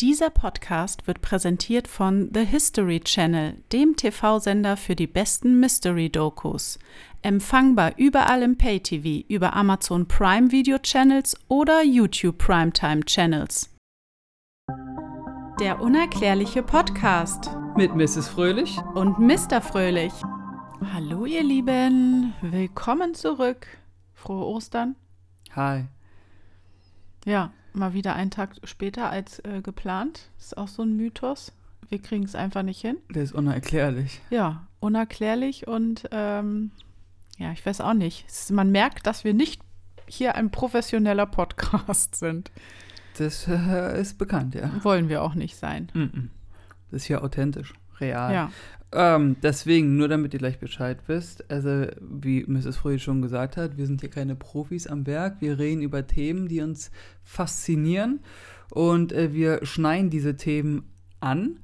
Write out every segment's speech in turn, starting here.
Dieser Podcast wird präsentiert von The History Channel, dem TV-Sender für die besten Mystery-Dokus. Empfangbar überall im Pay-TV, über Amazon Prime Video Channels oder YouTube Primetime Channels. Der unerklärliche Podcast Mit Mrs. Fröhlich. und Mr. Fröhlich. Hallo ihr Lieben, willkommen zurück. Frohe Ostern. Hi. Ja, mal wieder einen Tag später als äh, geplant. Ist auch so ein Mythos. Wir kriegen es einfach nicht hin. Der ist unerklärlich. Ja, unerklärlich und ähm, ja, ich weiß auch nicht. Es, man merkt, dass wir nicht hier ein professioneller Podcast sind. Das äh, ist bekannt, ja. Wollen wir auch nicht sein. Mhm. Das ist hier authentisch, real. Ja, Ähm, deswegen, nur damit ihr gleich Bescheid wisst, also wie Mrs. Fröhlich schon gesagt hat, wir sind hier keine Profis am Werk. Wir reden über Themen, die uns faszinieren und äh, wir schneiden diese Themen an.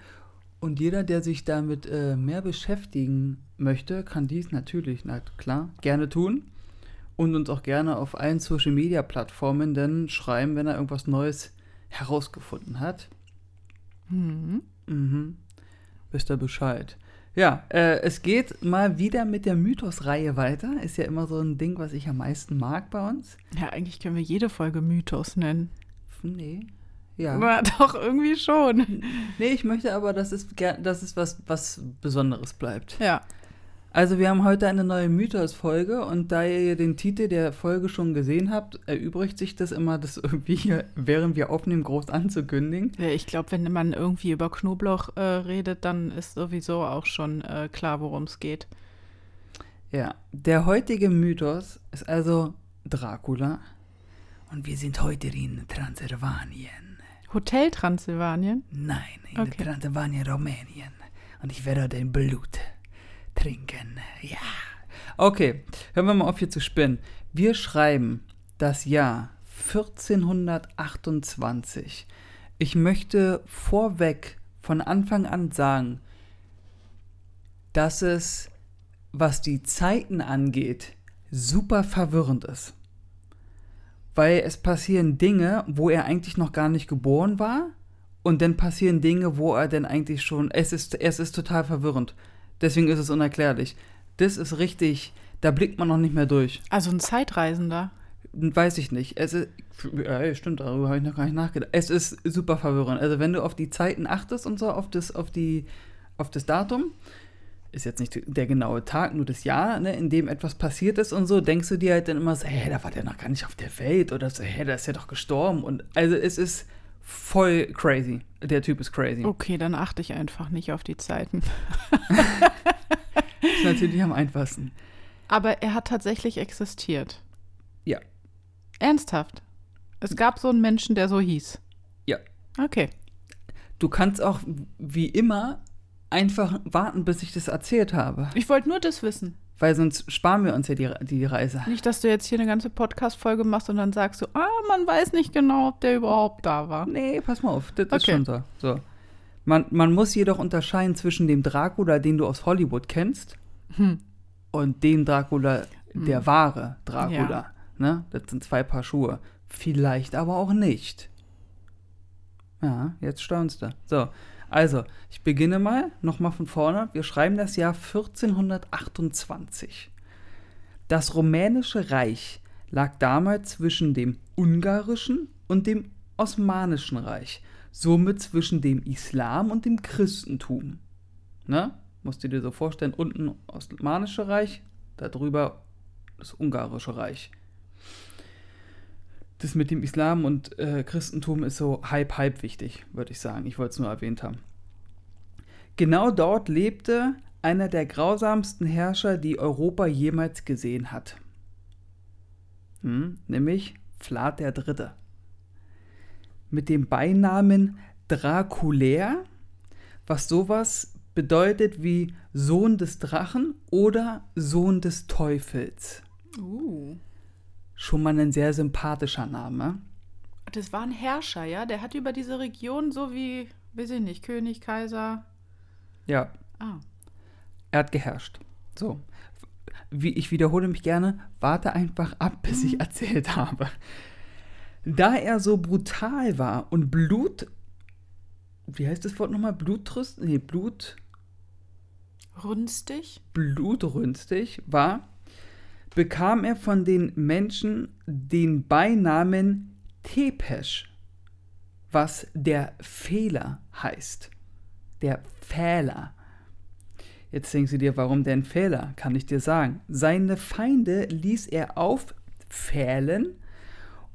Und jeder, der sich damit äh, mehr beschäftigen möchte, kann dies natürlich, na klar, gerne tun. Und uns auch gerne auf allen Social Media Plattformen dann schreiben, wenn er irgendwas Neues herausgefunden hat. mhm. Mhm. Wisst ihr Bescheid. Ja, äh, es geht mal wieder mit der Mythos-Reihe weiter. Ist ja immer so ein Ding, was ich am meisten mag bei uns. ja eigentlich können wir jede Folge Mythos nennen. Nee. Ja. Aber doch irgendwie schon. Nee, ich möchte aber, dass es, dass es was, was Besonderes bleibt. Ja, Also, wir haben heute eine neue Mythos-Folge und da ihr den Titel der Folge schon gesehen habt, erübrigt sich das immer, das irgendwie, hier, während wir aufnehmen, groß anzukündigen. Ja, ich glaube, wenn man irgendwie über Knoblauch äh, redet, dann ist sowieso auch schon äh, klar, worum es geht. Ja, der heutige Mythos ist also Dracula. Und wir sind heute in Transsilvanien. Hotel Transsilvanien? Nein, in Okay. Transsilvanien, Rumänien. Und ich werde dein Blut trinken. Ja. Okay, hören wir mal auf hier zu spinnen. Wir schreiben das Jahr 1428. Ich möchte vorweg von Anfang an sagen, dass es, was die Zeiten angeht, super verwirrend ist. Weil es passieren Dinge, wo er eigentlich noch gar nicht geboren war. Und dann passieren Dinge, wo er denn eigentlich schon. Es ist, es ist total verwirrend. Deswegen ist es unerklärlich. Das ist richtig. Da blickt man noch nicht mehr durch. Also ein Zeitreisender. Weiß ich nicht. Es ist, ja, stimmt, darüber habe ich noch gar nicht nachgedacht. Es ist super verwirrend. Also wenn du auf die Zeiten achtest und so, auf das, auf die, auf das Datum, ist jetzt nicht der genaue Tag, nur das Jahr, ne, in dem etwas passiert ist und so, denkst du dir halt dann immer so, hä, da war der noch gar nicht auf der Welt oder so, hä, da ist ja doch gestorben. Und also es ist voll crazy. Der Typ ist crazy. Okay, dann achte ich einfach nicht auf die Zeiten. Ist natürlich am einfachsten. Aber er hat tatsächlich existiert. Ja. Ernsthaft. Es gab so einen Menschen, der so hieß. Ja. Okay. Du kannst auch, wie immer, einfach warten, bis ich das erzählt habe. Ich wollte nur das wissen. Weil sonst sparen wir uns ja die, die Reise. Nicht, dass du jetzt hier eine ganze Podcast-Folge machst und dann sagst du, ah, man weiß nicht genau, ob der überhaupt da war. Nee, pass mal auf, das ist Okay. schon so. so. Man, man muss jedoch unterscheiden zwischen dem Dracula, den du aus Hollywood kennst, Hm. und dem Dracula, der wahre Dracula. Ja. Ne? Das sind zwei Paar Schuhe. Vielleicht aber auch nicht. Ja, jetzt staunst du. So, also, ich beginne mal, nochmal von vorne. Wir schreiben das Jahr 1428. Das rumänische Reich lag damals zwischen dem ungarischen und dem osmanischen Reich, somit zwischen dem Islam und dem Christentum. Ne? Musst du dir so vorstellen, unten Osmanische Reich, darüber das Ungarische Reich. Das mit dem Islam und äh, Christentum ist so halb, halb wichtig, würde ich sagen. Ich wollte es nur erwähnt haben. Genau dort lebte einer der grausamsten Herrscher, die Europa jemals gesehen hat. Hm, nämlich Vlad der Dritte. Mit dem Beinamen Draculär, was sowas bedeutet wie Sohn des Drachen oder Sohn des Teufels. Uh. Schon mal ein sehr sympathischer Name. Das war ein Herrscher, ja? Der hat über diese Region so wie, weiß ich nicht, König, Kaiser. Ja, Ah. er hat geherrscht. So. Wie, ich wiederhole mich gerne, warte einfach ab, bis ich erzählt habe. Da er so brutal war und Blut wie heißt das Wort nochmal? Blutrüst? Nee, Blut. Rünstig? Blutrünstig war, bekam er von den Menschen den Beinamen Tepesch, was der Fehler heißt. Der Fehler. Jetzt denkst du dir, warum denn Fehler? Kann ich dir sagen. Seine Feinde ließ er auffählen,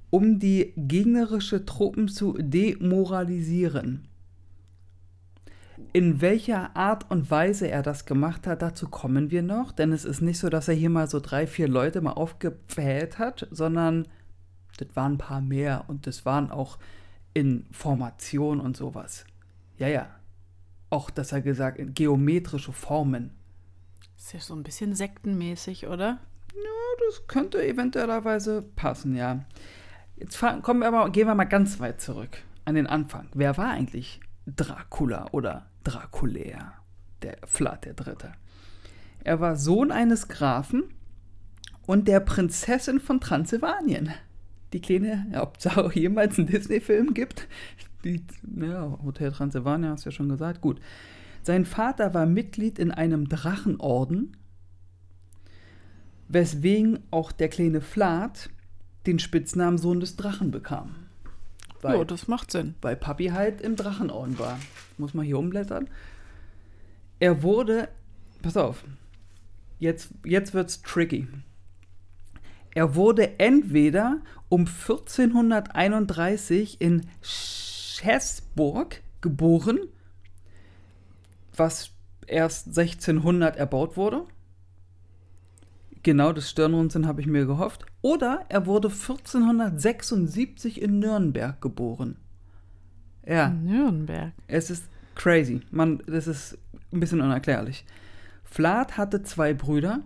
um die gegnerische Truppen zu demoralisieren. In welcher Art und Weise er das gemacht hat, dazu kommen wir noch, denn es ist nicht so, dass er hier mal so drei, vier Leute mal aufgefällt hat, sondern das waren ein paar mehr und das waren auch in Formation und sowas. Ja, ja. Auch, dass er gesagt, in geometrische Formen. Ist ja so ein bisschen sektenmäßig, oder? Ja, das könnte eventuellerweise passen, ja. Jetzt kommen wir aber, gehen wir mal ganz weit zurück an den Anfang. Wer war eigentlich Dracula oder Draculär, der Vlad der Dritte? Er war Sohn eines Grafen und der Prinzessin von Transsilvanien. Die kleine, ob es auch jemals einen Disney-Film gibt. Ja, Hotel Transsilvania hast du ja schon gesagt. Gut. Sein Vater war Mitglied in einem Drachenorden, weswegen auch der kleine Vlad den Spitznamen Sohn des Drachen bekam. Weil, ja, das macht Sinn. Weil Papi halt im Drachenorden war. Muss man hier umblättern. Er wurde, pass auf, jetzt, jetzt wird's tricky. Er wurde entweder um 1431 in Schäßburg geboren, was erst 1600 erbaut wurde. Genau das Stirnrunzeln habe ich mir gehofft. Oder er wurde 1476 in Nürnberg geboren. Ja. Nürnberg. Es ist crazy. Man, das ist ein bisschen unerklärlich. Vlad hatte zwei Brüder.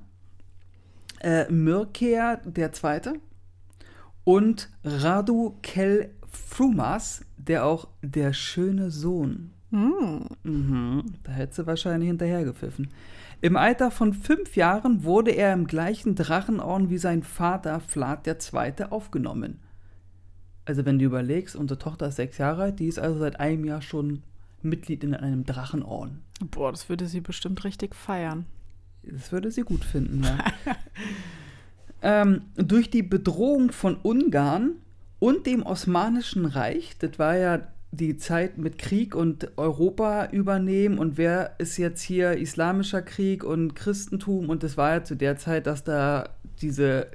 Äh, Mircea der Zweite und Radu Kel Frumas, der auch der schöne Sohn. Mm. Mhm, da hätte sie wahrscheinlich hinterhergepfiffen. Im Alter von fünf Jahren wurde er im gleichen Drachenorden wie sein Vater Vlad II. aufgenommen. Also wenn du überlegst, unsere Tochter ist sechs Jahre alt, die ist also seit einem Jahr schon Mitglied in einem Drachenorden. Boah, das würde sie bestimmt richtig feiern. Das würde sie gut finden, ja. ähm, durch die Bedrohung von Ungarn und dem Osmanischen Reich, das war ja die Zeit mit Krieg und Europa übernehmen und wer ist jetzt hier islamischer Krieg und Christentum und das war ja zu der Zeit, dass da diese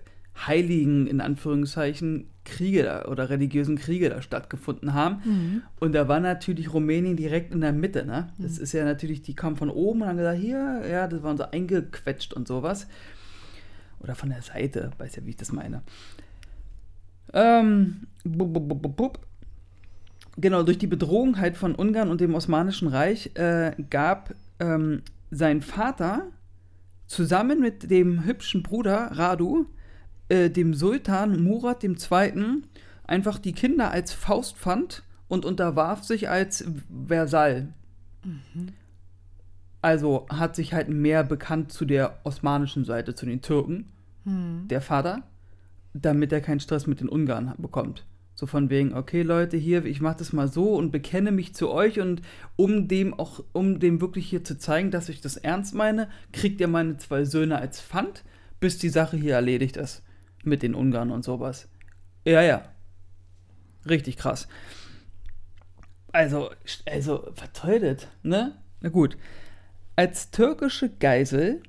heiligen, in Anführungszeichen, Kriege da, oder religiösen Kriege da stattgefunden haben. Mhm. Und da war natürlich Rumänien direkt in der Mitte. Ne? Das mhm. ist ja natürlich, die kamen von oben und haben gesagt, hier, ja, das waren so eingequetscht und sowas. Oder von der Seite, weiß ja, wie ich das meine. Ähm, bub, bub, bub, genau, durch die Bedrohung halt von Ungarn und dem Osmanischen Reich äh, gab ähm, sein Vater zusammen mit dem hübschen Bruder Radu äh, dem Sultan Murat II. einfach die Kinder als Faustpfand und unterwarf sich als Versall. Mhm. Also hat sich halt mehr bekannt zu der osmanischen Seite, zu den Türken, mhm. der Vater, damit er keinen Stress mit den Ungarn bekommt. So von wegen, okay Leute, hier, ich mache das mal so und bekenne mich zu euch und um dem auch, um dem wirklich hier zu zeigen, dass ich das ernst meine, kriegt ihr meine zwei Söhne als Pfand, bis die Sache hier erledigt ist. Mit den Ungarn und sowas. Ja, ja. Richtig krass. Also, also, verteuert, ne? Na gut. Als türkische Geisel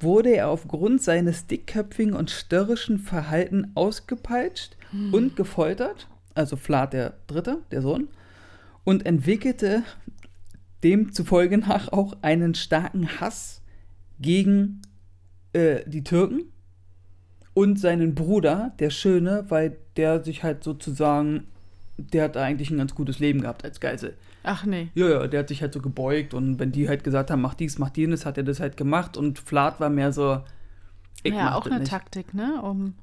wurde er aufgrund seines dickköpfigen und störrischen Verhalten ausgepeitscht hm. und gefoltert, also Vlad der Dritte, der Sohn, und entwickelte demzufolge nach auch einen starken Hass gegen äh, die Türken und seinen Bruder, der Schöne, weil der sich halt sozusagen, der hat eigentlich ein ganz gutes Leben gehabt als Geisel. Ach nee. Ja, ja, der hat sich halt so gebeugt und wenn die halt gesagt haben, mach dies, mach jenes, hat er das halt gemacht und Flat war mehr so. ja, auch eine nicht. Taktik, ne? Um,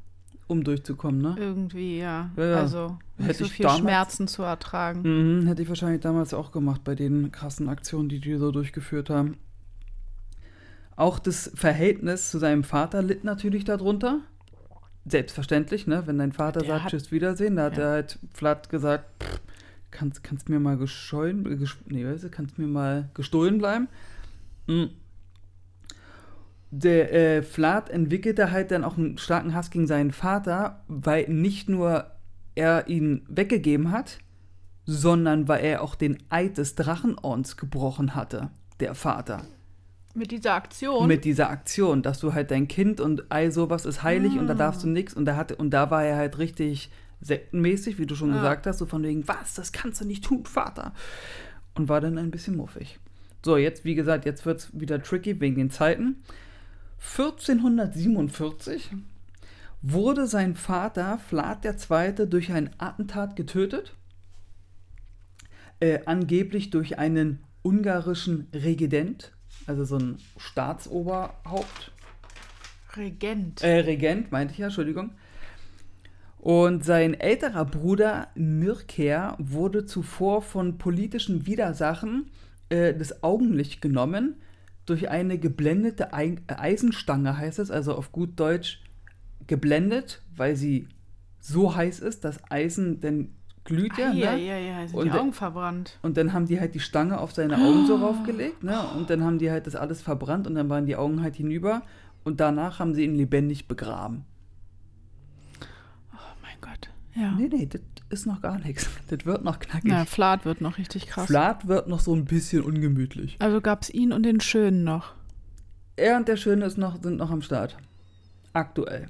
um durchzukommen, ne? Irgendwie, ja. ja, ja. Also nicht so viel damals, Schmerzen zu ertragen. Mh, hätte ich wahrscheinlich damals auch gemacht bei den krassen Aktionen, die die so durchgeführt haben. Auch das Verhältnis zu seinem Vater litt natürlich darunter. Selbstverständlich, ne? Wenn dein Vater der sagt, hat, Tschüss, Wiedersehen, da hat er halt flatt gesagt, pff, kannst, kannst mir mal gescheuen, ges nee, weißt du, kannst mir mal gestohlen bleiben. Mhm. Der äh, Vlad entwickelte halt dann auch einen starken Hass gegen seinen Vater, weil nicht nur er ihn weggegeben hat, sondern weil er auch den Eid des Drachenordens gebrochen hatte, der Vater. Mit dieser Aktion? Mit dieser Aktion, dass du halt dein Kind und all sowas ist heilig und da darfst du Ah. nichts und da hatte und da war er halt richtig sektenmäßig, wie du schon Ja. gesagt hast, so von wegen, was, das kannst du nicht tun, Vater. Und war dann ein bisschen muffig. So, jetzt, wie gesagt, jetzt wird es wieder tricky wegen den Zeiten. 1447 wurde sein Vater Vlad II. durch ein Attentat getötet. Äh, angeblich durch einen ungarischen Regident, also so ein Staatsoberhaupt. Regent. Äh, Regent, meinte ich ja, Entschuldigung. Und sein älterer Bruder Mirker wurde zuvor von politischen Widersachen äh, das Augenlicht genommen durch eine geblendete Ei Eisenstange, heißt es, also auf gut Deutsch geblendet, weil sie so heiß ist, dass Eisen dann glüht ja. Ah, ja, ne? ja, ja, sind Und die Augen verbrannt. Und dann haben die halt die Stange auf seine Augen so raufgelegt, ne? Und dann haben die halt das alles verbrannt und dann waren die Augen halt hinüber und danach haben sie ihn lebendig begraben. Oh mein Gott. Ja. Nee, nee, das ist noch gar nichts. Das wird noch knackig. Na, Flat wird noch richtig krass. Flat wird noch so ein bisschen ungemütlich. Also gab es ihn und den Schönen noch. Er und der Schöne ist noch, sind noch am Start. Aktuell.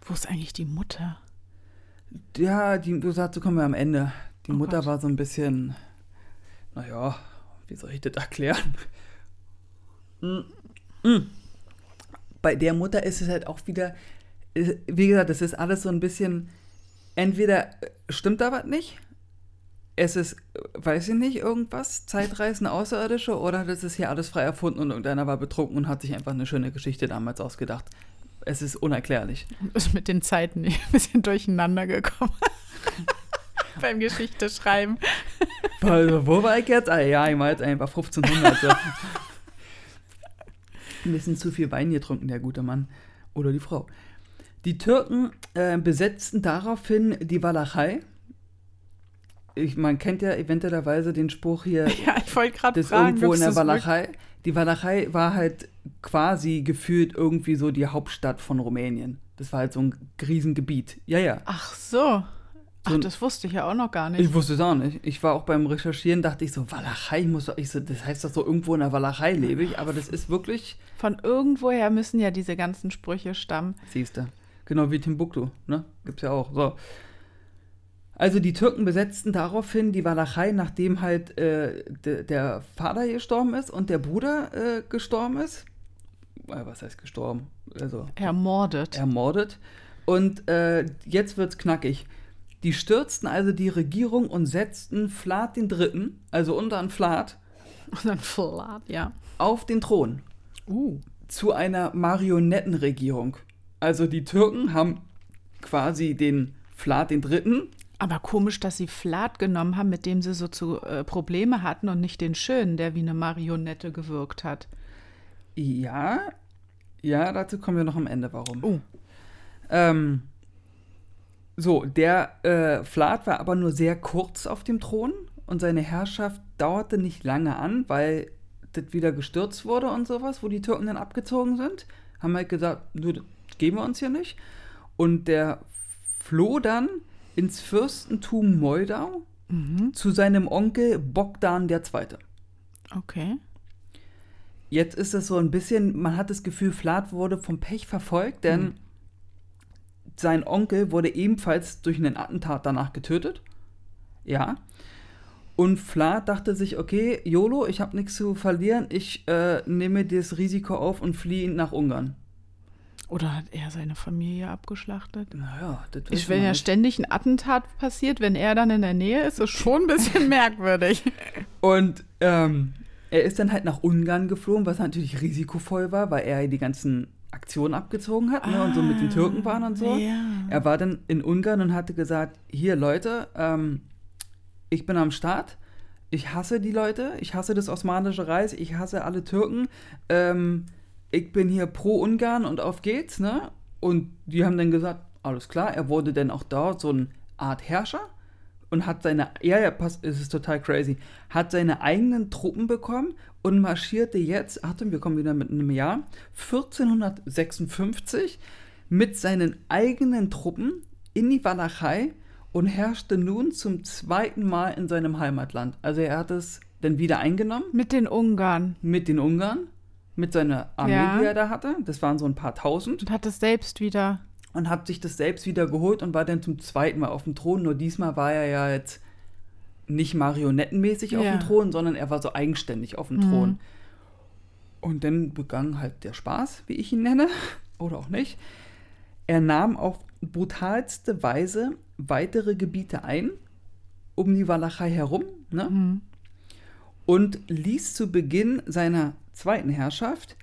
Wo ist eigentlich die Mutter? Ja, die, du sagst, so kommen wir am Ende. Die Oh Mutter Gott. war so ein bisschen, naja, wie soll ich das erklären? Mm. Bei der Mutter ist es halt auch wieder, äh, wie gesagt, das ist alles so ein bisschen, entweder äh, stimmt da was nicht, es ist, äh, weiß ich nicht, irgendwas, Zeitreisen, Außerirdische, oder das ist hier alles frei erfunden und irgendeiner war betrunken und hat sich einfach eine schöne Geschichte damals ausgedacht. Es ist unerklärlich. Ist mit den Zeiten ein bisschen durcheinander gekommen. Beim Geschichte schreiben. Also, wo war ich jetzt? Ah, ja, ich war jetzt einfach 1500. So. Ein bisschen zu viel Wein getrunken, der gute Mann. Oder die Frau. Die Türken äh, besetzten daraufhin die Walachei. Ich, man kennt ja eventuellerweise den Spruch hier, Ja, ich wollte gerade das fragen, irgendwo in der? Walachei. Die Walachei war halt quasi gefühlt irgendwie so die Hauptstadt von Rumänien. Das war halt so ein Riesengebiet. Ja, ja. Ach so. Ach, So- das wusste ich ja auch noch gar nicht. Ich wusste es auch nicht. Ich war auch beim Recherchieren, dachte ich so, Walachei, ich muss doch, ich so, das heißt doch so, irgendwo in der Walachei lebe ich, aber das ist wirklich, Von irgendwoher müssen ja diese ganzen Sprüche stammen. siehst du, genau wie Timbuktu, ne? Gibt's ja auch. So. Also die Türken besetzten daraufhin die Walachei, nachdem halt äh, de, der Vater gestorben ist und der Bruder äh, gestorben ist. Äh, was heißt gestorben? Also Ermordet. ermordet. Und äh, jetzt wird's knackig. Die stürzten also die Regierung und setzten Vlad den Dritten, also unseren Vlad, Und dann Flat, ja. auf den Thron Uh. zu einer Marionettenregierung. Also die Türken haben quasi den Vlad den Dritten. Aber komisch, dass sie Flat genommen haben, mit dem sie so zu äh, Probleme hatten und nicht den Schönen, der wie eine Marionette gewirkt hat. Ja, ja, dazu kommen wir noch am Ende, warum. Oh. Ähm, so, der äh, Vlad war aber nur sehr kurz auf dem Thron und seine Herrschaft dauerte nicht lange an, weil das wieder gestürzt wurde und sowas, wo die Türken dann abgezogen sind. Haben halt gesagt, das geben wir uns hier nicht. Und der floh dann ins Fürstentum Moldau Mhm. zu seinem Onkel Bogdan II. Okay. Jetzt ist es so ein bisschen, man hat das Gefühl, Vlad wurde vom Pech verfolgt, denn Hm. sein Onkel wurde ebenfalls durch einen Attentat danach getötet. Ja. Und Vlad dachte sich, okay, YOLO, ich habe nichts zu verlieren, ich äh, nehme das Risiko auf und fliehe nach Ungarn. Oder hat er seine Familie abgeschlachtet? Naja, das Ich, wenn ja ständig ein Attentat passiert, wenn er dann in der Nähe ist, ist schon ein bisschen merkwürdig. Und ähm, er ist dann halt nach Ungarn geflogen, was natürlich risikovoll war, weil er die ganzen Aktionen abgezogen hat ne, und so mit den Türken waren und so. Ja. Er war dann in Ungarn und hatte gesagt, hier Leute, ähm, ich bin am Start, ich hasse die Leute, ich hasse das Osmanische Reich, ich hasse alle Türken, ähm, ich bin hier pro Ungarn und auf geht's, ne? Und die haben dann gesagt, alles klar, er wurde dann auch dort so eine Art Herrscher, und hat seine, ja, ja, passt, es ist total crazy, hat seine eigenen Truppen bekommen und marschierte jetzt, Achtung, wir kommen wieder mit einem Jahr, 1456 mit seinen eigenen Truppen in die Walachei und herrschte nun zum zweiten Mal in seinem Heimatland. Also er hat es dann wieder eingenommen. Mit den Ungarn. Mit den Ungarn, mit seiner Armee, Ja. die er da hatte. Das waren so ein paar tausend. Und hat es selbst wieder. Und hat sich das selbst wieder geholt und war dann zum zweiten Mal auf dem Thron. Nur diesmal war er ja jetzt nicht marionettenmäßig auf Ja. dem Thron, sondern er war so eigenständig auf dem Mhm. Thron. Und dann begann halt der Spaß, wie ich ihn nenne, oder auch nicht. Er nahm auf brutalste Weise weitere Gebiete ein, um die Walachei herum, ne? Mhm. und ließ zu Beginn seiner zweiten Herrschaft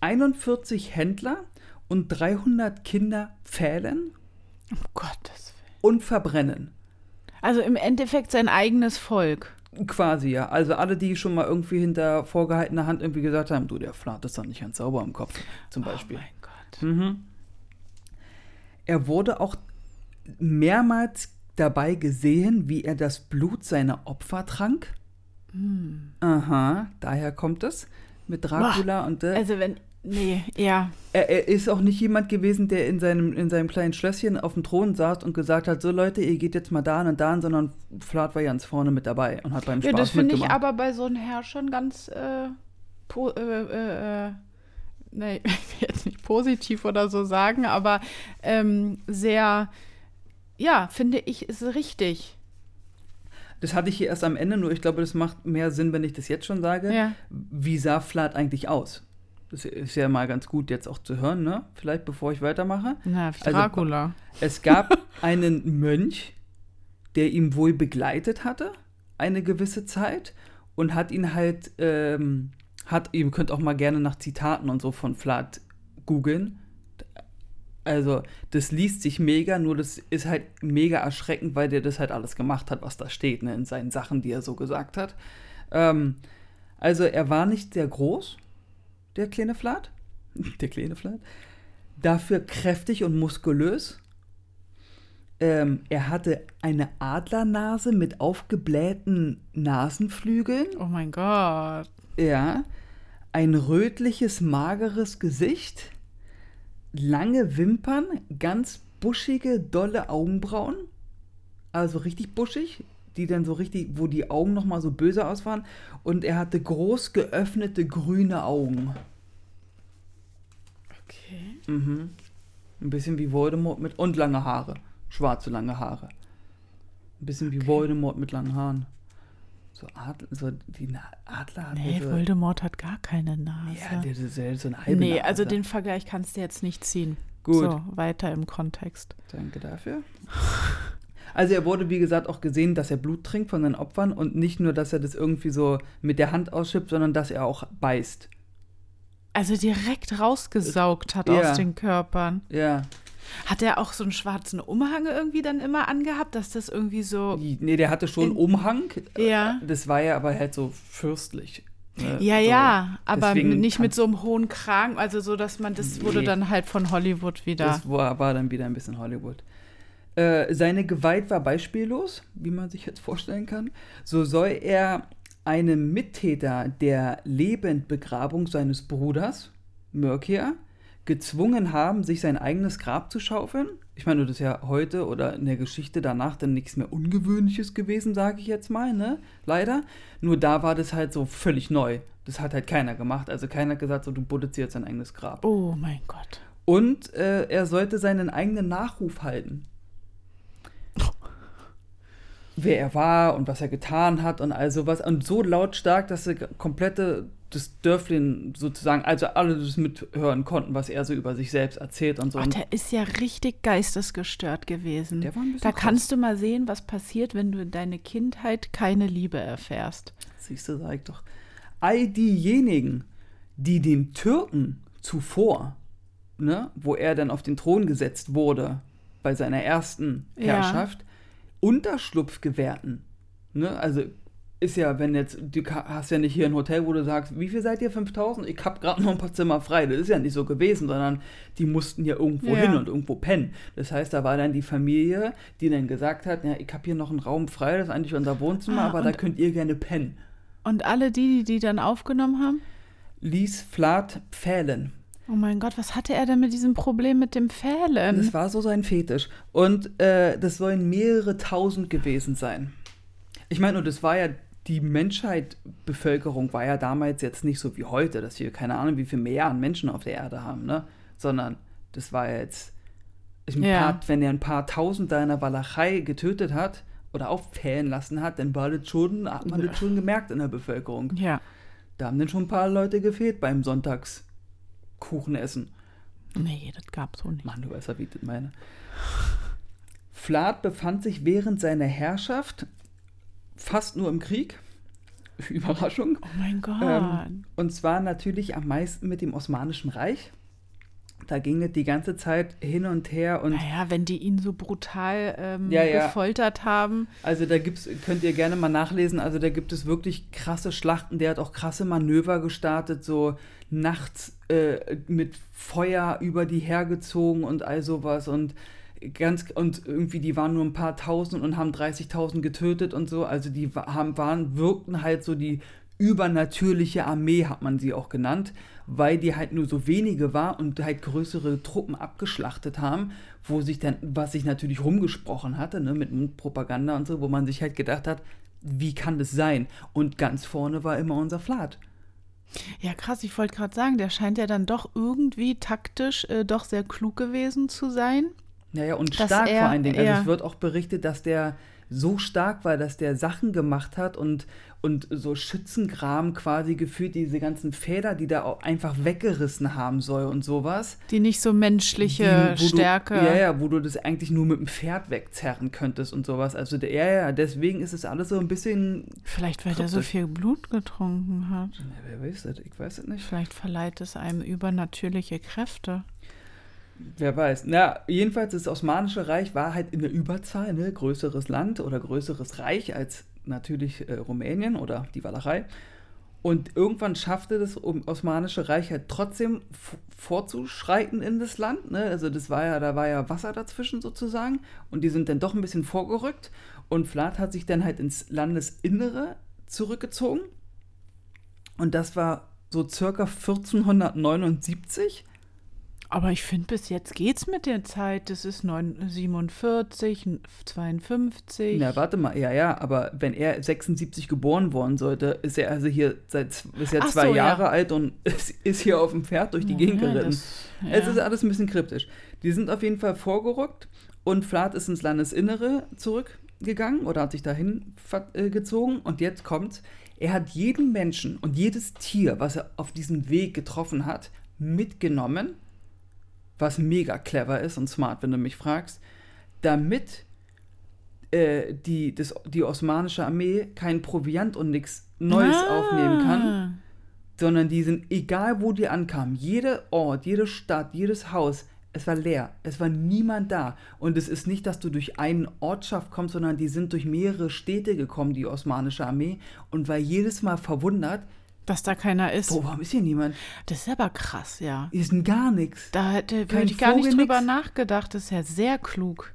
41 Händler und 300 Kinder pfählen Um Gottes Willen. und verbrennen. Also im Endeffekt sein eigenes Volk. Quasi, ja. Also alle, die schon mal irgendwie hinter vorgehaltener Hand irgendwie gesagt haben, du, der Flat ist doch nicht ganz sauber im Kopf, zum Beispiel. Oh mein Gott. Mhm. Er wurde auch mehrmals dabei gesehen, wie er das Blut seiner Opfer trank. Hm. Aha, daher kommt es mit Dracula und äh, Also wenn. Nee, ja. er, er ist auch nicht jemand gewesen, der in seinem, in seinem kleinen Schlösschen auf dem Thron saß und gesagt hat, so Leute, ihr geht jetzt mal da und da, sondern Flat war ganz vorne mit dabei und hat beim Ja, Spaß das finde ich aber bei so einem Herrschern ganz. Äh, po, äh, äh, äh, nee, ich will jetzt nicht positiv oder so sagen, aber ähm, sehr. Ja, finde ich, ist richtig. Das hatte ich hier erst am Ende, nur ich glaube, das macht mehr Sinn, wenn ich das jetzt schon sage. Ja. Wie sah Flat eigentlich aus? Das ist ja mal ganz gut jetzt auch zu hören, ne? Vielleicht bevor ich weitermache. Na, wie Also, Dracula. Es gab einen Mönch, der ihn wohl begleitet hatte, eine gewisse Zeit, und hat ihn halt, ähm, hat, ihr könnt auch mal gerne nach Zitaten und so von Flat googeln. Also, das liest sich mega, nur das ist halt mega erschreckend, weil der das halt alles gemacht hat, was da steht, ne, in seinen Sachen, die er so gesagt hat. Ähm, also, er war nicht sehr groß, der kleine Flat. Der kleine Flat. Dafür kräftig und muskulös. Ähm, er hatte eine Adlernase mit aufgeblähten Nasenflügeln. Oh mein Gott. Ja. Ein rötliches, mageres Gesicht. Lange Wimpern, ganz buschige, dolle Augenbrauen. Also richtig buschig, die dann so richtig, wo die Augen nochmal so böse ausfahren. Und er hatte groß geöffnete grüne Augen. Okay. Mhm. Ein bisschen wie Voldemort mit. Und lange Haare. Schwarze lange Haare. Ein bisschen wie Voldemort mit langen Haaren. So Adler, so die Adler hat Nee, so, Voldemort hat gar keine Nase. Ja, der ist ja so ein halbe nee, Nase. also den Vergleich kannst du jetzt nicht ziehen. Gut. So, weiter im Kontext. Danke dafür. Also er wurde, wie gesagt, auch gesehen, dass er Blut trinkt von seinen Opfern und nicht nur, dass er das irgendwie so mit der Hand ausschippt, sondern dass er auch beißt. Also direkt rausgesaugt hat Ja. aus den Körpern. Ja. Hat er auch so einen schwarzen Umhang irgendwie dann immer angehabt, dass das irgendwie so. Nee, der hatte schon einen Umhang. Ja. Das war ja aber halt so fürstlich. ne? Ja, so. ja, aber Deswegen nicht mit so einem hohen Kragen, also so, dass man, das wurde Nee. dann halt von Hollywood wieder. Das war, war dann wieder ein bisschen Hollywood. Äh, seine Gewalt war beispiellos, wie man sich jetzt vorstellen kann. So soll er einem Mittäter der Lebendbegrabung seines Bruders, Mörkier, gezwungen haben, sich sein eigenes Grab zu schaufeln. Ich meine, das ist ja heute oder in der Geschichte danach dann nichts mehr Ungewöhnliches gewesen, sage ich jetzt mal, ne? Leider. Nur da war das halt so völlig neu. Das hat halt keiner gemacht. Also keiner hat gesagt, so, du buddest dir jetzt dein eigenes Grab. oh mein Gott. Und äh, er sollte seinen eigenen Nachruf halten. Wer er war und was er getan hat und all sowas. Und so lautstark, dass er komplette, das Dörflin sozusagen, also alle das mithören konnten, was er so über sich selbst erzählt und so. Ach, Und der ist ja richtig geistesgestört gewesen. Der war ein bisschen da krass. kannst du mal sehen, was passiert, wenn du in deine Kindheit keine Liebe erfährst. Siehst du, sag ich doch. All diejenigen, die den Türken zuvor, ne, wo er dann auf den Thron gesetzt wurde, bei seiner ersten Ja. Herrschaft, Unterschlupf gewährten, ne, also ist ja, wenn jetzt, du hast ja nicht hier ein Hotel, wo du sagst, wie viel seid ihr? 5000? Ich hab gerade noch ein paar Zimmer frei. Das ist ja nicht so gewesen, sondern die mussten ja irgendwo Ja. hin und irgendwo pennen. Das heißt, da war dann die Familie, die dann gesagt hat, ja, ich hab hier noch einen Raum frei, das ist eigentlich unser Wohnzimmer, Ah, aber da könnt ihr gerne pennen. Und alle die, die die dann aufgenommen haben? Ließ Flat pfählen. Oh mein Gott, was hatte er denn mit diesem Problem mit dem Pfählen? Das war so sein Fetisch. Und äh, das sollen mehrere tausend gewesen sein. Ich meine, und das war ja, die Menschheit, Bevölkerung war ja damals jetzt nicht so wie heute, dass wir keine Ahnung, wie viel Milliarden Menschen auf der Erde haben, ne? Sondern das war jetzt, Ja. paar, wenn er ein paar tausend da in der Walachei getötet hat oder auffällen lassen hat, dann war das schon, hat man das schon gemerkt in der Bevölkerung. ja. Da haben dann schon ein paar Leute gefehlt beim Sonntagskuchenessen. Nee, das gab's so nicht. Mann, du weißt ja, wie ich das meine. Vlad befand sich während seiner Herrschaft fast nur im Krieg. Überraschung. Oh mein Gott. Ähm, und zwar natürlich am meisten mit dem Osmanischen Reich. Da ging es die ganze Zeit hin und her und naja, wenn die ihn so brutal ähm, Ja, ja. gefoltert haben. also da gibt's, könnt ihr gerne mal nachlesen, also da gibt es wirklich krasse Schlachten, der hat auch krasse Manöver gestartet, so nachts äh, mit Feuer über die hergezogen und all sowas und ganz und irgendwie die waren nur ein paar tausend und haben 30.000 getötet und so, also die haben waren wirkten halt so die übernatürliche Armee hat man sie auch genannt, weil die halt nur so wenige war und halt größere Truppen abgeschlachtet haben, wo sich dann, was sich natürlich rumgesprochen hatte, ne, mit Mundpropaganda und so, wo man sich halt gedacht hat, wie kann das sein? Und ganz vorne war immer unser Flat. Ja, krass, ich wollte gerade sagen, der scheint ja dann doch irgendwie taktisch äh, doch sehr klug gewesen zu sein. Naja, und stark er- vor allen Dingen. Also es wird auch berichtet, dass der so stark war, dass der Sachen gemacht hat und, und so Schützengraben quasi gefühlt, diese ganzen Feder, die da auch einfach weggerissen haben soll und sowas. Die nicht so menschliche die, Stärke. Du, ja, ja, wo du das eigentlich nur mit dem Pferd wegzerren könntest und sowas. Also, der, ja, ja, deswegen ist es alles so ein bisschen. Vielleicht, weil der so viel Blut getrunken hat. Ja, wer weiß das? Ich weiß es nicht. Vielleicht verleiht es einem übernatürliche Kräfte. Wer weiß. Na, jedenfalls das Osmanische Reich war halt in der Überzahl, ne? Größeres Land oder größeres Reich als natürlich äh, Rumänien oder die Walachei. Und irgendwann schaffte das Osmanische Reich halt trotzdem vorzuschreiten in das Land. Ne? Also das war ja, da war ja Wasser dazwischen sozusagen. Und die sind dann doch ein bisschen vorgerückt. Und Vlad hat sich dann halt ins Landesinnere zurückgezogen. Und das war so circa 1479. Aber ich finde, bis jetzt geht's mit der Zeit. Das ist 9, 47, 52. Na, warte mal, ja, ja, aber wenn er 76 geboren worden sollte, ist er also hier seit ist er Ach zwei so, ja. Jahre alt und ist, ist hier auf dem Pferd durch die Gegend Ja, geritten. das- Es ja. ist alles ein bisschen kryptisch. Die sind auf jeden Fall vorgerückt und Vlad ist ins Landesinnere zurückgegangen oder hat sich dahin äh, gezogen und jetzt kommt's. Er hat jeden Menschen und jedes Tier, was er auf diesem Weg getroffen hat, mitgenommen, was mega clever ist und smart, wenn du mich fragst, damit äh, die, das, die osmanische Armee kein Proviant und nichts Neues Ah. aufnehmen kann, sondern die sind, egal wo die ankamen, jeder Ort, jede Stadt, jedes Haus, es war leer, es war niemand da. Und es ist nicht, dass du durch einen Ortschaft kommst, sondern die sind durch mehrere Städte gekommen, die osmanische Armee, und war jedes Mal verwundert, Dass da keiner ist. oh, warum ist hier niemand? Das ist aber krass, ja. Hier ist denn gar nichts. Da hätte Kein ich gar nicht Vogel, drüber nix. nachgedacht. Das ist ja sehr klug.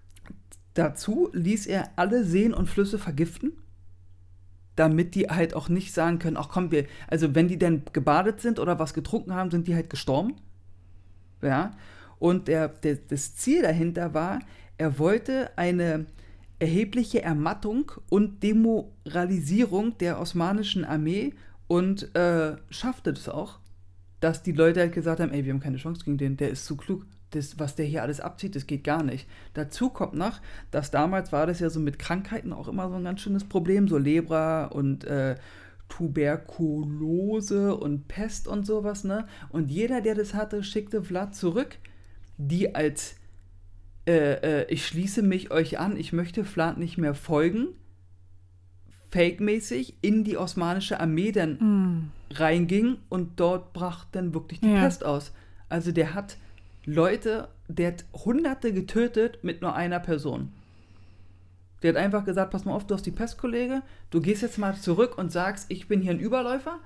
Dazu ließ er alle Seen und Flüsse vergiften, damit die halt auch nicht sagen können, ach komm, wir, also wenn die denn gebadet sind oder was getrunken haben, sind die halt gestorben. Ja. Und der, der, das Ziel dahinter war, er wollte eine erhebliche Ermattung und Demoralisierung der osmanischen Armee und äh, schaffte das auch, dass die Leute halt gesagt haben, ey, wir haben keine Chance gegen den, der ist zu klug. Das, was der hier alles abzieht, das geht gar nicht. Dazu kommt noch, dass damals war das ja so mit Krankheiten auch immer so ein ganz schönes Problem, so Lebra und äh, Tuberkulose und Pest und sowas, ne? Und jeder, der das hatte, schickte Vlad zurück, die als äh, äh, ich schließe mich euch an, ich möchte Vlad nicht mehr folgen, fake-mäßig in die osmanische Armee dann Hm. reinging und dort brach dann wirklich die Ja. Pest aus. Also der hat Leute, der hat Hunderte getötet mit nur einer Person. Der hat einfach gesagt, pass mal auf, du hast die Pest, Kollege, du gehst jetzt mal zurück und sagst, ich bin hier ein Überläufer,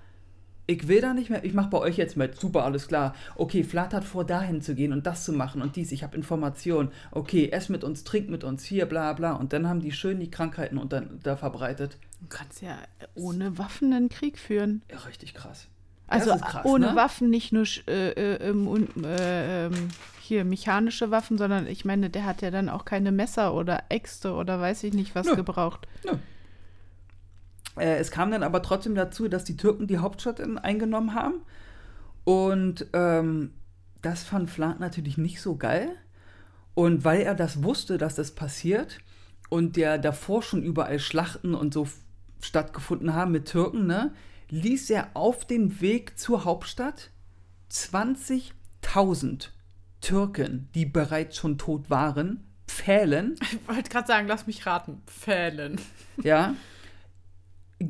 ich will da nicht mehr, ich mache bei euch jetzt mit, super, alles klar. Okay, Flat hat vor, dahin zu gehen und das zu machen und dies, ich habe Informationen. Okay, ess mit uns, trink mit uns, hier, bla bla. Und dann haben die schön die Krankheiten unter, da verbreitet. Du kannst ja ohne Waffen einen Krieg führen. Ja, richtig krass. Also krass, ohne ne? Waffen, nicht nur äh, äh, ähm, und, äh, ähm, hier mechanische Waffen, sondern ich meine, der hat ja dann auch keine Messer oder Äxte oder weiß ich nicht was Nö. gebraucht. Äh, es kam dann aber trotzdem dazu, dass die Türken die Hauptstadt in, eingenommen haben. Und ähm, das fand Flat natürlich nicht so geil. Und weil er das wusste, dass das passiert und der davor schon überall Schlachten und so stattgefunden haben mit Türken, ne, ließ er auf dem Weg zur Hauptstadt 20.000 Türken, die bereits schon tot waren, pfählen Ich wollte gerade sagen, lass mich raten. Pfählen. ja,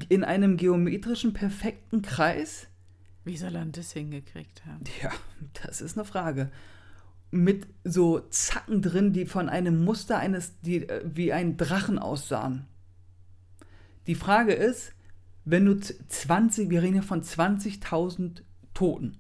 in einem geometrischen perfekten Kreis. Wie soll er das hingekriegt haben? Ja, das ist eine Frage. Mit so Zacken drin, die von einem Muster eines, die äh, wie ein Drachen aussahen. Die Frage ist, wenn du z- 20, wir reden hier von 20.000 Toten,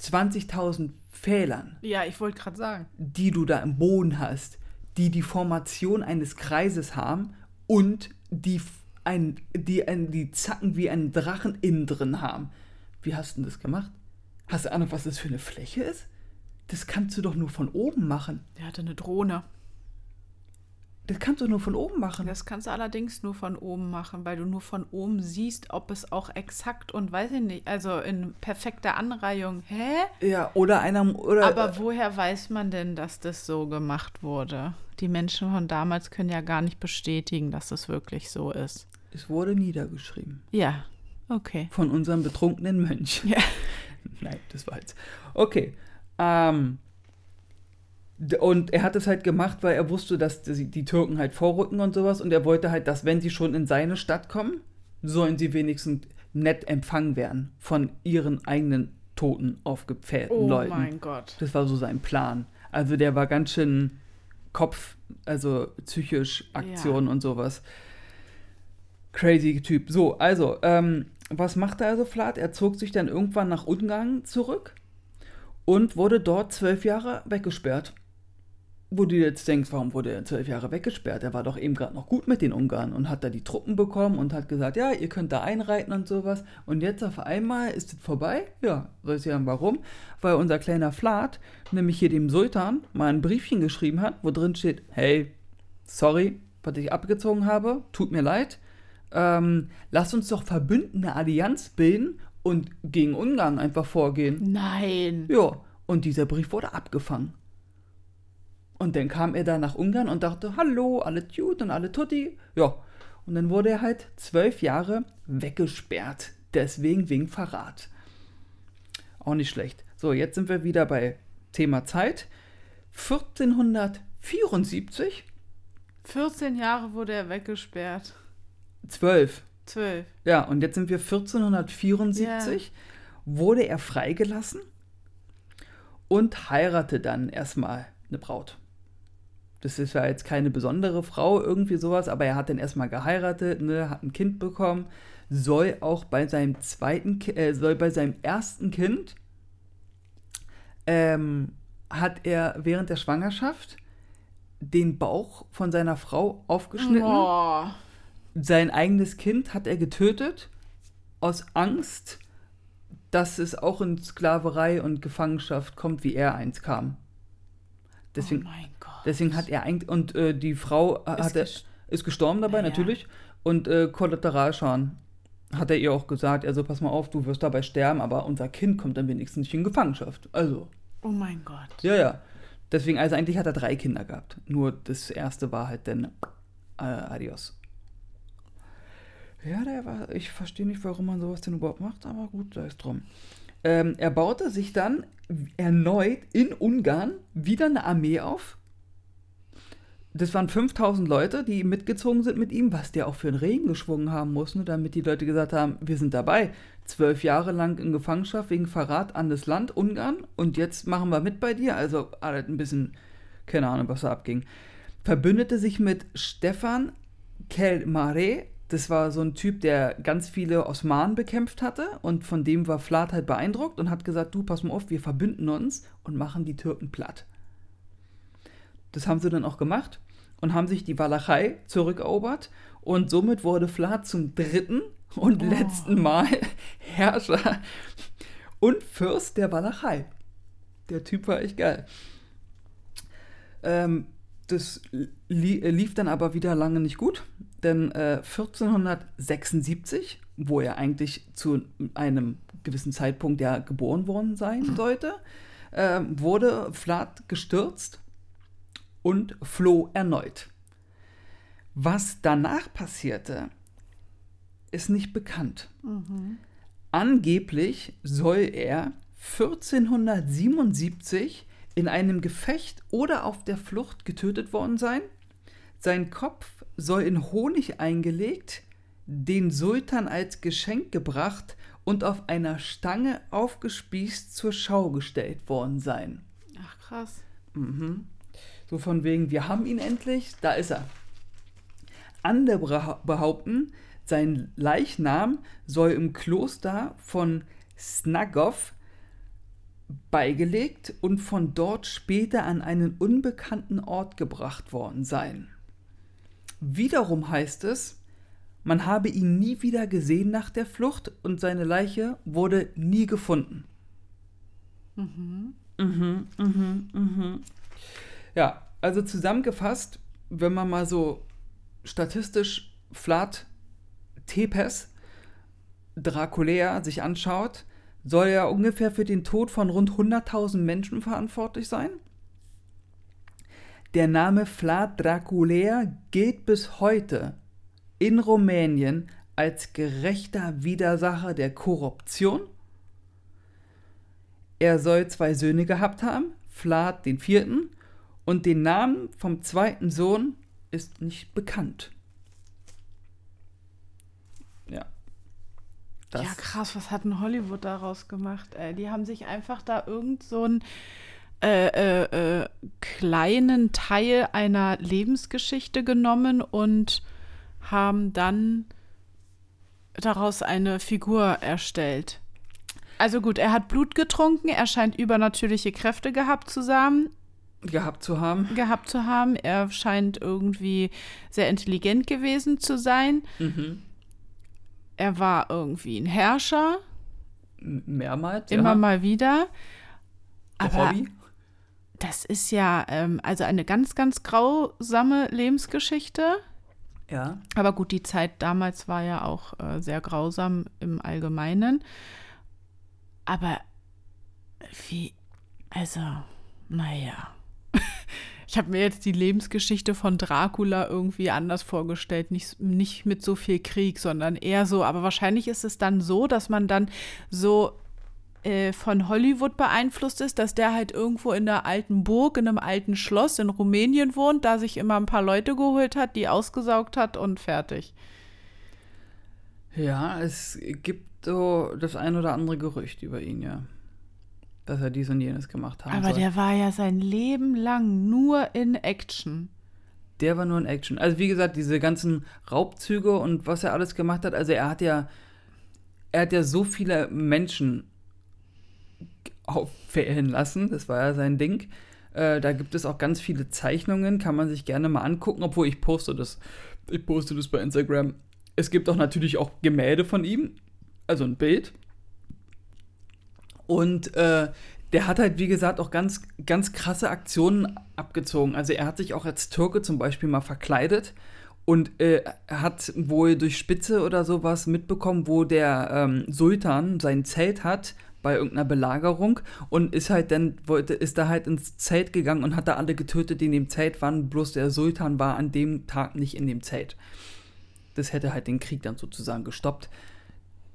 20.000 Fehlern, Ja, ich wollte gerade sagen. die du da im Boden hast, die die Formation eines Kreises haben und die, ein, die, ein, die Zacken wie einen Drachen innen drin haben. Wie hast du denn das gemacht? Hast du Ahnung, was das für eine Fläche ist? Das kannst du doch nur von oben machen. Der hatte eine Drohne. Das kannst du nur von oben machen. Das kannst du allerdings nur von oben machen, weil du nur von oben siehst, ob es auch exakt und weiß ich nicht, also in perfekter Anreihung. Hä? Ja, oder einer. Oder, Aber woher weiß man denn, dass das so gemacht wurde? Die Menschen von damals können ja gar nicht bestätigen, dass das wirklich so ist. Es wurde niedergeschrieben. Ja, okay. Von unserem betrunkenen Mönch. Ja. Nein, das war jetzt. Okay. Ähm, und er hat es halt gemacht, weil er wusste, dass die, die Türken halt vorrücken und sowas. Und er wollte halt, dass wenn sie schon in seine Stadt kommen, sollen sie wenigstens nett empfangen werden von ihren eigenen toten, aufgepfählten Oh Leuten. mein Gott. Das war so sein Plan. Also der war ganz schön Kopf, also psychisch Aktion und sowas. Crazy Typ. So, also, ähm, was machte also Flat? Er zog sich dann irgendwann nach Ungarn zurück und wurde dort zwölf Jahre weggesperrt. Wo du jetzt denkst, warum wurde er zwölf Jahre weggesperrt? Er war doch eben gerade noch gut mit den Ungarn und hat da die Truppen bekommen und hat gesagt, ja, ihr könnt da einreiten und sowas. Und jetzt auf einmal ist es vorbei? Ja, soll ich sagen, warum? Weil unser kleiner Flat, nämlich hier dem Sultan, mal ein Briefchen geschrieben hat, wo drin steht, hey, sorry, was ich abgezogen habe, tut mir leid. Ähm, lasst uns doch verbünden, eine Allianz bilden und gegen Ungarn einfach vorgehen. Nein. Ja, und dieser Brief wurde abgefangen. Und dann kam er da nach Ungarn und dachte, hallo, alle Tut und alle Tutti. Ja, und dann wurde er halt zwölf Jahre weggesperrt. Deswegen wegen Verrat. Auch nicht schlecht. So, jetzt sind wir wieder bei Thema Zeit. 1474, 14 Jahre wurde er weggesperrt. 12. 12. Ja, und jetzt sind wir 1474, wurde er freigelassen und heiratete dann erstmal eine Braut. Das ist ja jetzt keine besondere Frau, irgendwie sowas, aber er hat dann erstmal geheiratet, ne, hat ein Kind bekommen, soll auch bei seinem zweiten, äh, soll bei seinem ersten Kind, ähm, hat er während der Schwangerschaft den Bauch von seiner Frau aufgeschnitten Oh. Sein eigenes Kind hat er getötet aus Angst, dass es auch in Sklaverei und Gefangenschaft kommt, wie er eins kam. Deswegen, oh mein Gott. deswegen hat er eigentlich und äh, die Frau äh, Ist er, ist gestorben dabei Naja. natürlich und äh, Kollateralschaden hat er ihr auch gesagt, also pass mal auf, du wirst dabei sterben, aber unser Kind kommt dann wenigstens nicht in Gefangenschaft. Also Oh mein Gott. ja, ja. Deswegen, also eigentlich hat er drei Kinder gehabt. Nur das erste war halt dann äh, Adios. Ja, der war, ich verstehe nicht, warum man sowas denn überhaupt macht, aber gut, sei es drum. Ähm, er baute sich dann erneut in Ungarn wieder eine Armee auf. Das waren 5000 Leute, die mitgezogen sind mit ihm, was der auch für einen Regen geschwungen haben muss, ne, damit die Leute gesagt haben, wir sind dabei. Zwölf Jahre lang in Gefangenschaft wegen Verrat an das Land Ungarn und jetzt machen wir mit bei dir. Also halt ein bisschen, keine Ahnung, was da abging. verbündete sich mit Stefan Kelmare. Das war so ein Typ, der ganz viele Osmanen bekämpft hatte und von dem war Vlad halt beeindruckt und hat gesagt, du, pass mal auf, wir verbünden uns und machen die Türken platt. Das haben sie dann auch gemacht und haben sich die Walachei zurückerobert und somit wurde Vlad zum dritten und Oh. letzten Mal Herrscher und Fürst der Walachei. Der Typ war echt geil. Ähm, das li lief dann aber wieder lange nicht gut, denn äh, 1476, wo er eigentlich zu einem gewissen Zeitpunkt ja geboren worden sein sollte, äh, wurde Vlad gestürzt und floh erneut. Was danach passierte, ist nicht bekannt. Angeblich soll er 1477 in einem Gefecht oder auf der Flucht getötet worden sein. Sein Kopf soll in Honig eingelegt, den Sultan als Geschenk gebracht und auf einer Stange aufgespießt zur Schau gestellt worden sein. Ach, krass. Mhm. So von wegen, wir haben ihn endlich, da ist er. Andere beha- behaupten, sein Leichnam soll im Kloster von Snagov beigelegt und von dort später an einen unbekannten Ort gebracht worden sein. Wiederum heißt es, man habe ihn nie wieder gesehen nach der Flucht und seine Leiche wurde nie gefunden. Mhm, mhm, mhm. Ja, also zusammengefasst, wenn man mal so statistisch Vlad Tepes Draculea sich anschaut, soll er ungefähr für den Tod von rund 100.000 Menschen verantwortlich sein. Der Name Vlad Draculea gilt bis heute in Rumänien als gerechter Widersacher der Korruption. Er soll zwei Söhne gehabt haben, Vlad den vierten, und den Namen vom zweiten Sohn ist nicht bekannt. Ja. Das, ja, krass, was hat denn Hollywood daraus gemacht? Ey? Die haben sich einfach da irgend so einen äh, äh, äh, kleinen Teil einer Lebensgeschichte genommen und haben dann daraus eine Figur erstellt. Also gut, er hat Blut getrunken, er scheint übernatürliche Kräfte gehabt zu haben, gehabt zu haben. gehabt zu haben. Er scheint irgendwie sehr intelligent gewesen zu sein. Mhm. Er war irgendwie ein Herrscher, Mehrmals. immer ja. mal wieder. Der Aber Hobby. Das ist ja ähm, also eine ganz, ganz grausame Lebensgeschichte. Ja. Aber gut, die Zeit damals war ja auch äh, sehr grausam im Allgemeinen. Aber wie, also, naja. Ich habe mir jetzt die Lebensgeschichte von Dracula irgendwie anders vorgestellt. Nicht, nicht mit so viel Krieg, sondern eher so. Aber wahrscheinlich ist es dann so, dass man dann so äh, von Hollywood beeinflusst ist, dass der halt irgendwo in einer alten Burg, in einem alten Schloss in Rumänien wohnt, da sich immer ein paar Leute geholt hat, die ausgesaugt hat und fertig. Ja, es gibt so das ein oder andere Gerücht über ihn, ja. Dass er dies und jenes gemacht haben Aber soll. der war ja sein Leben lang nur in Action. Der war nur in Action. Also wie gesagt, diese ganzen Raubzüge und was er alles gemacht hat, also er hat ja, er hat ja so viele Menschen auffällen lassen, das war ja sein Ding. Äh, da gibt es auch ganz viele Zeichnungen, kann man sich gerne mal angucken, obwohl ich poste das, ich poste das bei Instagram. Es gibt auch natürlich auch Gemälde von ihm, also ein Bild. Und äh, der hat halt, wie gesagt, auch ganz, ganz krasse Aktionen abgezogen. Also er hat sich auch als Türke zum Beispiel mal verkleidet und äh, hat wohl durch Spitze oder sowas mitbekommen, wo der ähm, Sultan sein Zelt hat bei irgendeiner Belagerung und ist halt dann, wollte, ist da halt ins Zelt gegangen und hat da alle getötet, die in dem Zelt waren, bloß der Sultan war an dem Tag nicht in dem Zelt. Das hätte halt den Krieg dann sozusagen gestoppt.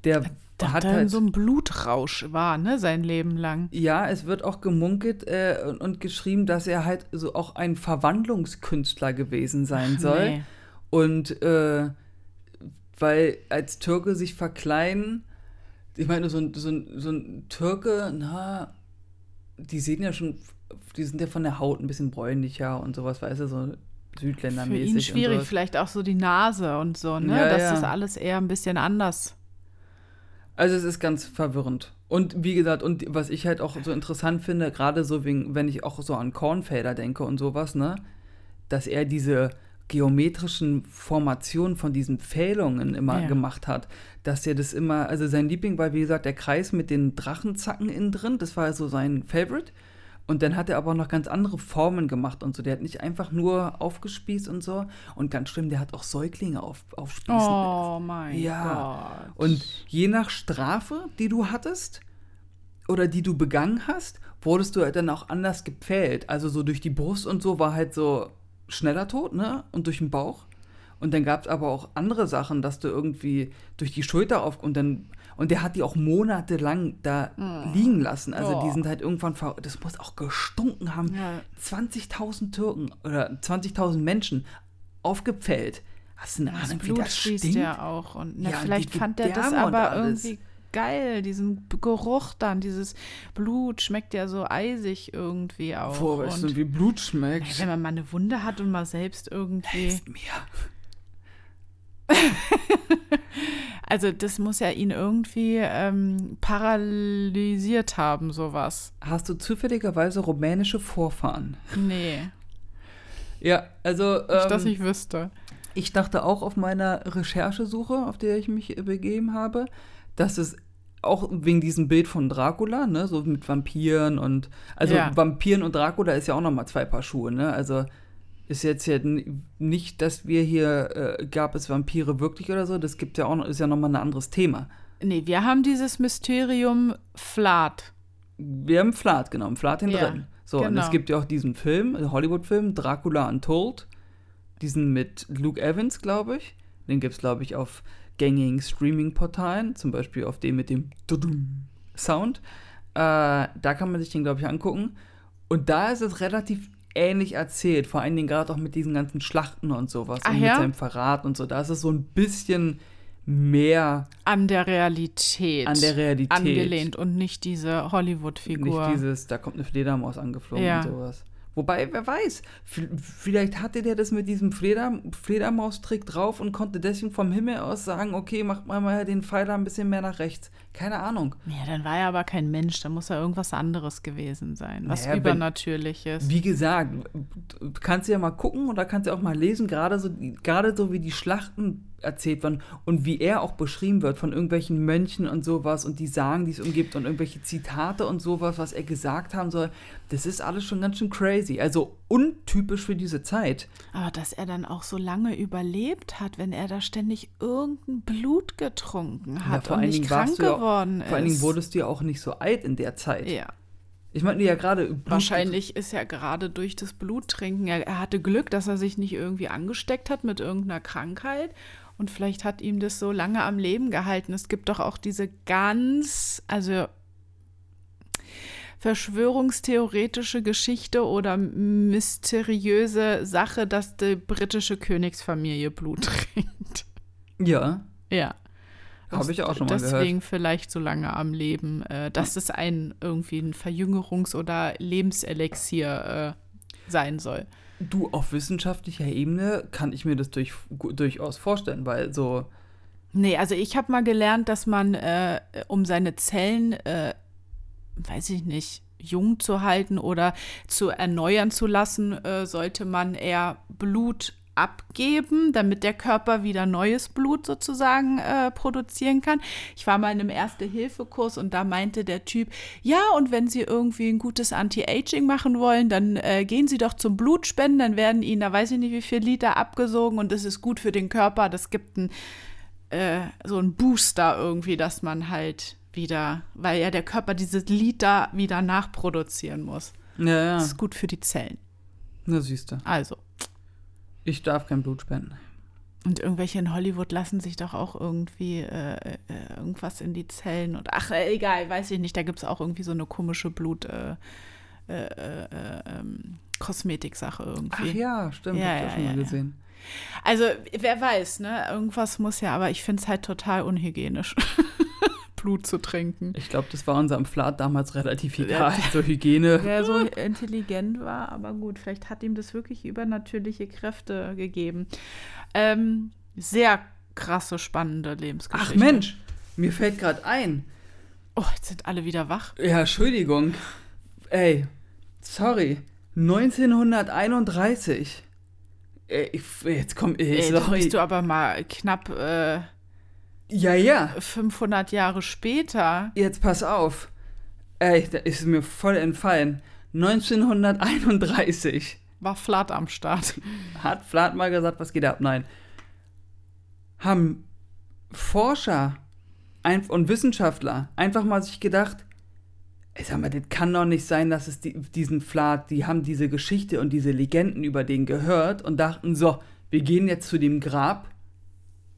Der Da hat halt so einem Blutrausch war, ne, sein Leben lang. ja, es wird auch gemunkelt äh, und, und geschrieben, dass er halt so auch ein Verwandlungskünstler gewesen sein Ach, soll. nee. Und äh, weil als Türke sich verkleiden, ich meine, so ein, so ein, so ein Türke, na, die sehen ja schon, die sind ja von der Haut ein bisschen bräunlicher und sowas, weißt du, so Südländermäßig. Für ihn schwierig, vielleicht auch so die Nase und so, ne? Ja, das ja. ist alles eher ein bisschen anders. Also es ist ganz verwirrend. Und wie gesagt, und was ich halt auch so interessant finde, gerade so, wegen, wenn ich auch so an Kornfelder denke und sowas, ne, dass er diese geometrischen Formationen von diesen Pfählungen immer Ja. gemacht hat, dass er das immer, also sein Liebling war wie gesagt der Kreis mit den Drachenzacken innen drin, das war so sein Favorite. Und dann hat er aber auch noch ganz andere Formen gemacht und so. Der hat nicht einfach nur aufgespießt und so. Und ganz schlimm, der hat auch Säuglinge auf, aufspießen Oh mein Ja. Gott. und je nach Strafe, die du hattest oder die du begangen hast, wurdest du halt dann auch anders gepfählt. Also so durch die Brust und so war halt so schneller Tod, ne? Und durch den Bauch. Und dann gab es aber auch andere Sachen, dass du irgendwie durch die Schulter auf und dann und der hat die auch monatelang da liegen lassen. Also die Oh. sind halt irgendwann ver das muss auch gestunken haben. Ja. 20.000 Türken oder 20.000 Menschen aufgepfählt. Hast du eine das Ahnung, wie Blut das fließt stinkt? ja auch. Und na, Ja, vielleicht die fand er das und aber alles. irgendwie geil, diesen Geruch dann, dieses Blut schmeckt ja so eisig irgendwie auch. Boah, weißt du, wie Blut schmeckt? wenn man mal eine Wunde hat und mal selbst irgendwie. Hilft mir. Also das muss ja ihn irgendwie ähm, paralysiert haben, sowas. Hast du zufälligerweise rumänische Vorfahren? Nee, Ja, also nicht, dass ähm, ich wüsste. ich dachte auch auf meiner Recherchesuche, auf der ich mich begeben habe, dass es auch wegen diesem Bild von Dracula, ne, so mit Vampiren und also Ja. Vampiren und Dracula ist ja auch noch mal zwei Paar Schuhe, ne? Also ist jetzt ja nicht, dass wir hier äh, gab es Vampire wirklich oder so, das gibt ja auch noch, ist ja noch mal ein anderes Thema. Nee, wir haben dieses Mysterium Flat. Wir haben Flat genommen, Flat den Ja, drin. So, und genau. es gibt ja auch diesen Film, den Hollywood-Film, Dracula Untold. Diesen mit Luke Evans, glaube ich. Den gibt es, glaube ich, auf gängigen Streaming-Portalen, zum Beispiel auf dem mit dem Sound. Äh, da kann man sich den, glaube ich, angucken. Und da ist es relativ ähnlich erzählt, vor allen Dingen gerade auch mit diesen ganzen Schlachten und sowas Ach und mit ja? seinem Verrat und so. Da ist es so ein bisschen mehr An der Realität. an der Realität. Angelehnt und nicht diese Hollywood-Figur. Nicht dieses, da kommt eine Fledermaus angeflogen Ja. und sowas. Wobei, wer weiß, vielleicht hatte der das mit diesem Fleder Fledermaustrick drauf und konnte deswegen vom Himmel aus sagen, okay, macht mal mal den Pfeiler ein bisschen mehr nach rechts. Keine Ahnung. Ja, dann war er aber kein Mensch, dann muss er irgendwas anderes gewesen sein. Was Naja, wenn- Übernatürliches. Wie gesagt, du kannst ja mal gucken oder kannst ja auch mal lesen, gerade so, gerade so wie die Schlachten erzählt werden und wie er auch beschrieben wird von irgendwelchen Mönchen und sowas und die Sagen, die es umgibt und irgendwelche Zitate und sowas, was er gesagt haben soll. Das ist alles schon ganz schön crazy. Also untypisch für diese Zeit. Aber dass er dann auch so lange überlebt hat, wenn er da ständig irgendein Blut getrunken hat vor und nicht krank du ja geworden ist. Vor allen Dingen wurdest du ja auch nicht so alt in der Zeit. ja. Ich meine ja gerade. Wahrscheinlich ist ja gerade durch das Bluttrinken, er, er hatte Glück, dass er sich nicht irgendwie angesteckt hat mit irgendeiner Krankheit. Und vielleicht hat ihm das so lange am Leben gehalten. Es gibt doch auch diese ganz, also verschwörungstheoretische Geschichte oder mysteriöse Sache, dass die britische Königsfamilie Blut trinkt. Ja, Ja. habe ich auch schon mal gehört. Deswegen vielleicht so lange am Leben, äh, dass es ein irgendwie ein Verjüngerungs- oder Lebenselixier äh, sein soll. Du, auf wissenschaftlicher Ebene kann ich mir das durch, durchaus vorstellen, weil so. Nee, also ich habe mal gelernt, dass man, äh, um seine Zellen, äh, weiß ich nicht, jung zu halten oder zu erneuern zu lassen, äh, sollte man eher Blut abgeben, damit der Körper wieder neues Blut sozusagen äh, produzieren kann. Ich war mal in einem Erste-Hilfe-Kurs und da meinte der Typ, ja, und wenn Sie irgendwie ein gutes Anti-Aging machen wollen, dann äh, gehen Sie doch zum Blutspenden, dann werden Ihnen, da weiß ich nicht, wie viel Liter abgesogen und das ist gut für den Körper. Das gibt ein äh, so ein Booster irgendwie, dass man halt wieder, weil ja der Körper dieses Liter wieder nachproduzieren muss. Ja, ja. Das ist gut für die Zellen. Na, siehst du. Also. Ich darf kein Blut spenden. Und irgendwelche in Hollywood lassen sich doch auch irgendwie äh, äh, irgendwas in die Zellen und ach, äh, egal, weiß ich nicht, da gibt es auch irgendwie so eine komische Blut äh, äh, äh, ähm, Kosmetik-Sache irgendwie. Ach ja, stimmt, Ja, hab ich ja, schon mal ja, ja. gesehen. Also, wer weiß, ne? Irgendwas muss ja, aber ich finde es halt total unhygienisch. Blut zu trinken. Ich glaube, das war unserem Flat damals relativ egal. so Hygiene. Wer so intelligent war, aber gut, vielleicht hat ihm das wirklich übernatürliche Kräfte gegeben. Ähm, sehr krasse, spannende Lebensgeschichte. Ach Mensch, mir fällt gerade ein. Oh, jetzt sind alle wieder wach. Ja, Entschuldigung. Ey, sorry. 1931. Ey, jetzt komm, ey, Ey, sorry. bist du aber mal knapp äh, ja, ja. 500 Jahre später. Jetzt pass auf. Ey, da ist mir voll entfallen. 1931 War flat am Start. hat Flat mal gesagt, was geht ab? Nein. Haben Forscher und Wissenschaftler einfach mal sich gedacht, ey, sag mal, das kann doch nicht sein, dass es die, diesen Flat, die haben diese Geschichte und diese Legenden über den gehört und dachten, so, wir gehen jetzt zu dem Grab.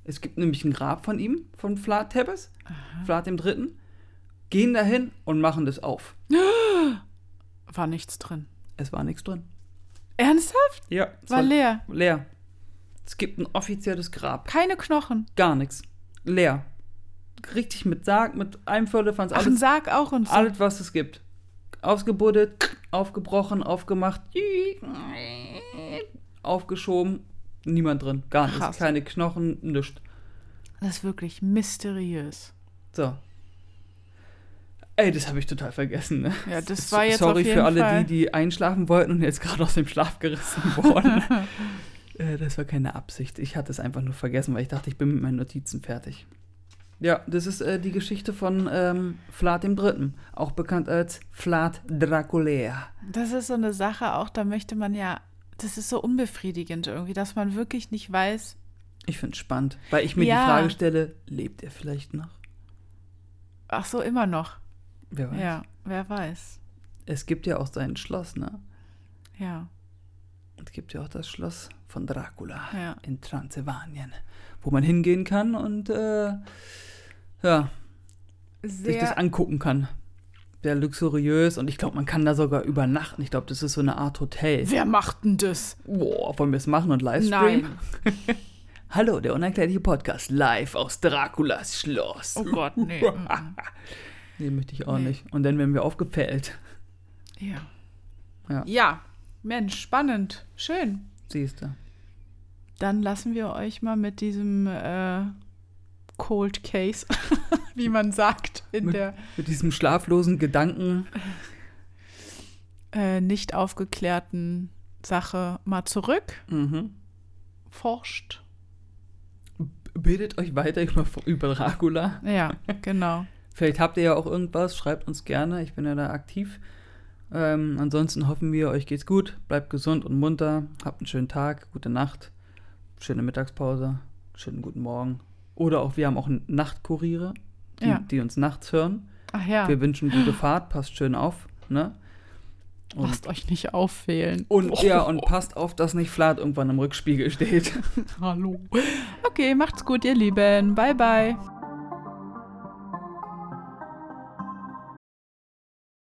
Es gibt nämlich ein Grab von ihm, von Flat Tebbes, Flat dem Dritten. Gehen dahin und machen das auf. War nichts drin. Es war nichts drin. Ernsthaft? Ja, es War leer. leer. Es gibt ein offizielles Grab. Keine Knochen. Gar nichts. Leer. Richtig mit Sarg, mit einem Viertelfanz, Ach, ein alles, Sarg auch und so. alles, was es gibt. Ausgebuddelt, aufgebrochen, aufgemacht, aufgeschoben, niemand drin. Gar nichts. Krass. Keine Knochen, nichts. Das ist wirklich mysteriös. So. Ey, das habe ich total vergessen. Ne? Ja, das war jetzt Sorry auf jeden für alle, Fall. die, die einschlafen wollten und jetzt gerade aus dem Schlaf gerissen wurden. äh, das war keine Absicht. Ich hatte es einfach nur vergessen, weil ich dachte, ich bin mit meinen Notizen fertig. Ja, das ist äh, die Geschichte von ähm, Vlad dem Dritten, auch bekannt als Vlad Draculea. Das ist so eine Sache, auch da möchte man ja, das ist so unbefriedigend irgendwie, dass man wirklich nicht weiß, Ich finde es spannend, weil ich mir Ja. die Frage stelle, lebt er vielleicht noch? ach so, immer noch. Wer weiß. Ja, wer weiß. Es gibt ja auch sein Schloss, ne? Ja, Es gibt ja auch das Schloss von Dracula Ja. in Transsilvanien, wo man hingehen kann und äh, ja, sich das sehr. angucken kann. Sehr luxuriös und ich glaube, man kann da sogar übernachten. Ich glaube, das ist so eine Art Hotel. Wer macht denn das? Boah, wollen wir es machen und livestreamen? Nein. Hallo, der unerklärliche Podcast live aus Draculas Schloss. Oh Gott, nee. Nee, möchte ich auch Nee. nicht. Und dann werden wir aufgepellt. ja. Ja. ja, Mensch, spannend. Schön. Siehst du. Dann lassen wir euch mal mit diesem äh, Cold Case, wie man sagt, in Mit- der Mit diesem schlaflosen Gedanken. äh, nicht aufgeklärten Sache mal zurück. Mhm. Forscht. Bildet euch weiter über, über Dracula. Ja, genau. Vielleicht habt ihr ja auch irgendwas, schreibt uns gerne, ich bin ja da aktiv. Ähm, ansonsten hoffen wir, euch geht's gut, bleibt gesund und munter, habt einen schönen Tag, gute Nacht, schöne Mittagspause, schönen guten Morgen. Oder auch, wir haben auch Nachtkuriere, die, Ja. die uns nachts hören. Ach ja, Wir wünschen gute Fahrt, passt schön auf, ne? Und, lasst euch nicht auffehlen. und ja, und passt auf, dass nicht Flat irgendwann im Rückspiegel steht. Hallo. Okay, macht's gut, ihr Lieben. Bye, bye.